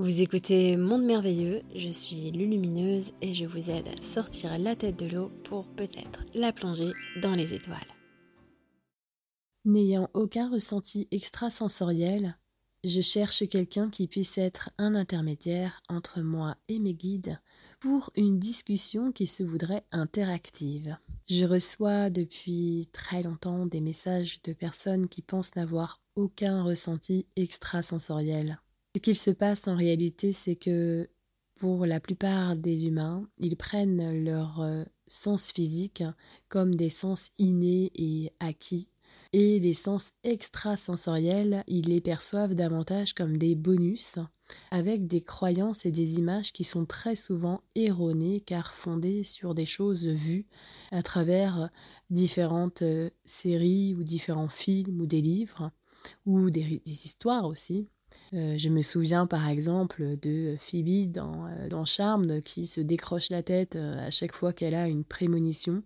Vous écoutez Monde Merveilleux, je suis Lulumineuse et je vous aide à sortir la tête de l'eau pour peut-être la plonger dans les étoiles. N'ayant aucun ressenti extrasensoriel, je cherche quelqu'un qui puisse être un intermédiaire entre moi et mes guides pour une discussion qui se voudrait interactive. Je reçois depuis très longtemps des messages de personnes qui pensent n'avoir aucun ressenti extrasensoriel. Ce qu'il se passe en réalité, c'est que pour la plupart des humains, ils prennent leur euh, sens physique comme des sens innés et acquis et les sens extrasensoriels, ils les perçoivent davantage comme des bonus, avec des croyances et des images qui sont très souvent erronées car fondées sur des choses vues à travers différentes euh, séries ou différents films ou des livres ou des histoires aussi. Euh, je me souviens par exemple de Phoebe dans, euh, dans Charmed qui se décroche la tête euh, à chaque fois qu'elle a une prémonition.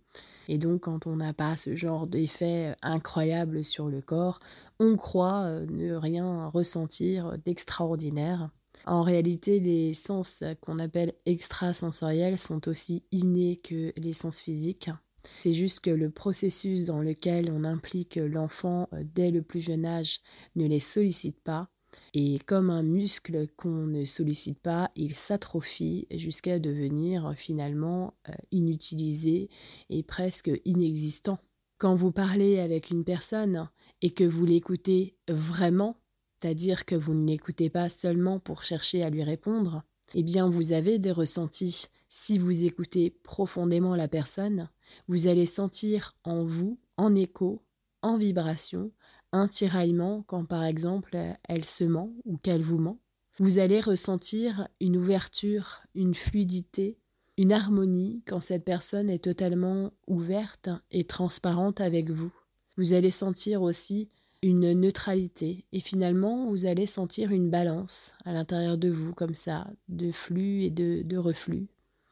Et donc quand on n'a pas ce genre d'effet incroyable sur le corps, on croit ne rien ressentir d'extraordinaire. En réalité, les sens qu'on appelle extrasensoriels sont aussi innés que les sens physiques. C'est juste que le processus dans lequel on implique l'enfant dès le plus jeune âge ne les sollicite pas et comme un muscle qu'on ne sollicite pas, il s'atrophie jusqu'à devenir finalement euh, inutilisé et presque inexistant. Quand vous parlez avec une personne et que vous l'écoutez vraiment, c'est-à-dire que vous ne l'écoutez pas seulement pour chercher à lui répondre, eh bien vous avez des ressentis. Si vous écoutez profondément la personne, vous allez sentir en vous, en écho, en vibration, un tiraillement quand par exemple elle se ment ou qu'elle vous ment. Vous allez ressentir une ouverture, une fluidité, une harmonie quand cette personne est totalement ouverte et transparente avec vous. Vous allez sentir aussi une neutralité et finalement vous allez sentir une balance à l'intérieur de vous comme ça, de flux et de, reflux.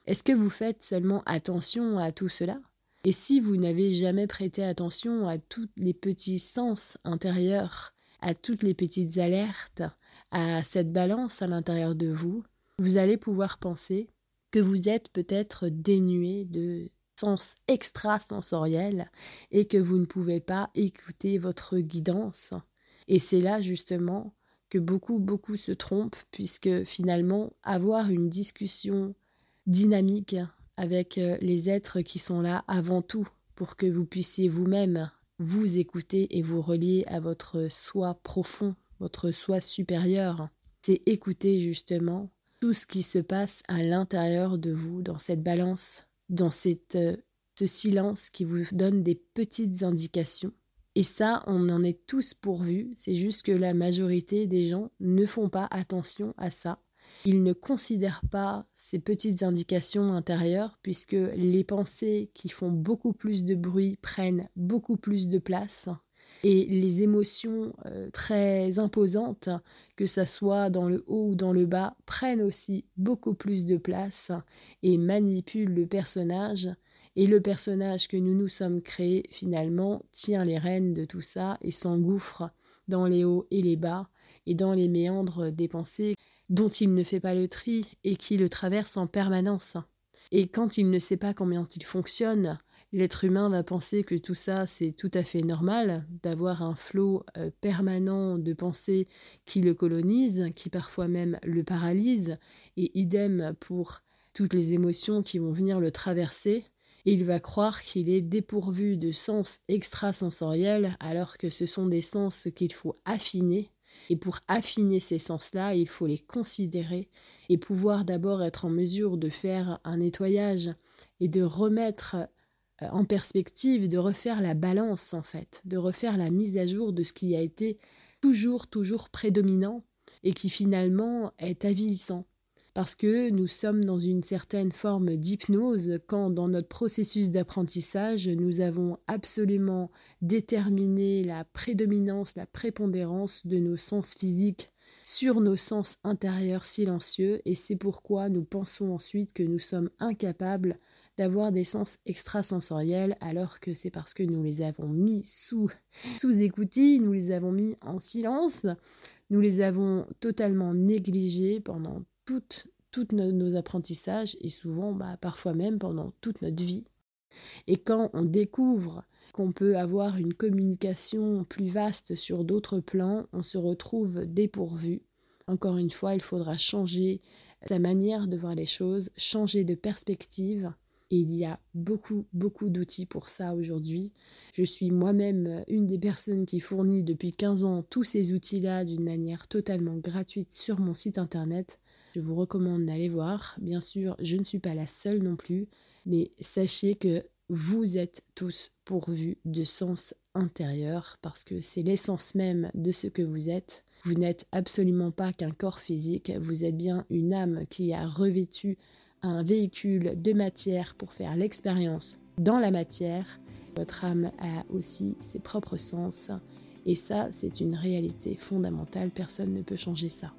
Est-ce que vous faites seulement attention à tout cela? Et si vous n'avez jamais prêté attention à tous les petits sens intérieurs, à toutes les petites alertes, à cette balance à l'intérieur de vous, vous allez pouvoir penser que vous êtes peut-être dénué de sens extrasensoriels et que vous ne pouvez pas écouter votre guidance. Et c'est là justement que beaucoup, beaucoup se trompent, puisque finalement, avoir une discussion dynamique avec euh, les êtres qui sont là avant tout pour que vous puissiez vous-même vous écouter et vous relier à votre soi profond, votre soi supérieur. C'est écouter justement tout ce qui se passe à l'intérieur de vous, dans cette balance, dans cette, euh, ce silence qui vous donne des petites indications. Et ça, on en est tous pourvus, c'est juste que la majorité des gens ne font pas attention à ça il ne considère pas ces petites indications intérieures puisque les pensées qui font beaucoup plus de bruit prennent beaucoup plus de place et les émotions euh, très imposantes, que ce soit dans le haut ou dans le bas, prennent aussi beaucoup plus de place et manipulent le personnage. Et le personnage que nous nous sommes créés, finalement, tient les rênes de tout ça et s'engouffre dans les hauts et les bas et dans les méandres des pensées dont il ne fait pas le tri et qui le traverse en permanence. Et quand il ne sait pas combien il fonctionne, l'être humain va penser que tout ça, c'est tout à fait normal, d'avoir un flot euh, permanent de pensées qui le colonisent, qui parfois même le paralysent, et idem pour toutes les émotions qui vont venir le traverser. Et il va croire qu'il est dépourvu de sens extrasensoriels alors que ce sont des sens qu'il faut affiner et pour affiner ces sens-là, il faut les considérer et pouvoir d'abord être en mesure de faire un nettoyage et de remettre euh, en perspective, de refaire la balance en fait, de refaire la mise à jour de ce qui a été toujours, toujours prédominant et qui finalement est avilissant parce que nous sommes dans une certaine forme d'hypnose quand dans notre processus d'apprentissage, nous avons absolument déterminé la prédominance, la prépondérance de nos sens physiques sur nos sens intérieurs silencieux. Et c'est pourquoi nous pensons ensuite que nous sommes incapables d'avoir des sens extrasensoriels alors que c'est parce que nous les avons mis sous sous écoutille, nous les avons mis en silence Nous les avons totalement négligés pendant toutes, toutes nos, apprentissages et souvent, bah, parfois même pendant toute notre vie. Et quand on découvre qu'on peut avoir une communication plus vaste sur d'autres plans, on se retrouve dépourvu. Encore une fois, il faudra changer sa manière de voir les choses, changer de perspective. Et il y a beaucoup, beaucoup d'outils pour ça aujourd'hui. Je suis moi-même une des personnes qui fournit depuis 15 ans tous ces outils-là d'une manière totalement gratuite sur mon site internet. Je vous recommande d'aller voir. Bien sûr, je ne suis pas la seule non plus, mais sachez que vous êtes tous pourvus de sens intérieur parce que c'est l'essence même de ce que vous êtes. Vous n'êtes absolument pas qu'un corps physique, vous êtes bien une âme qui a revêtu un véhicule de matière pour faire l'expérience dans la matière. Votre âme a aussi ses propres sens et ça, c'est une réalité fondamentale, personne ne peut changer ça.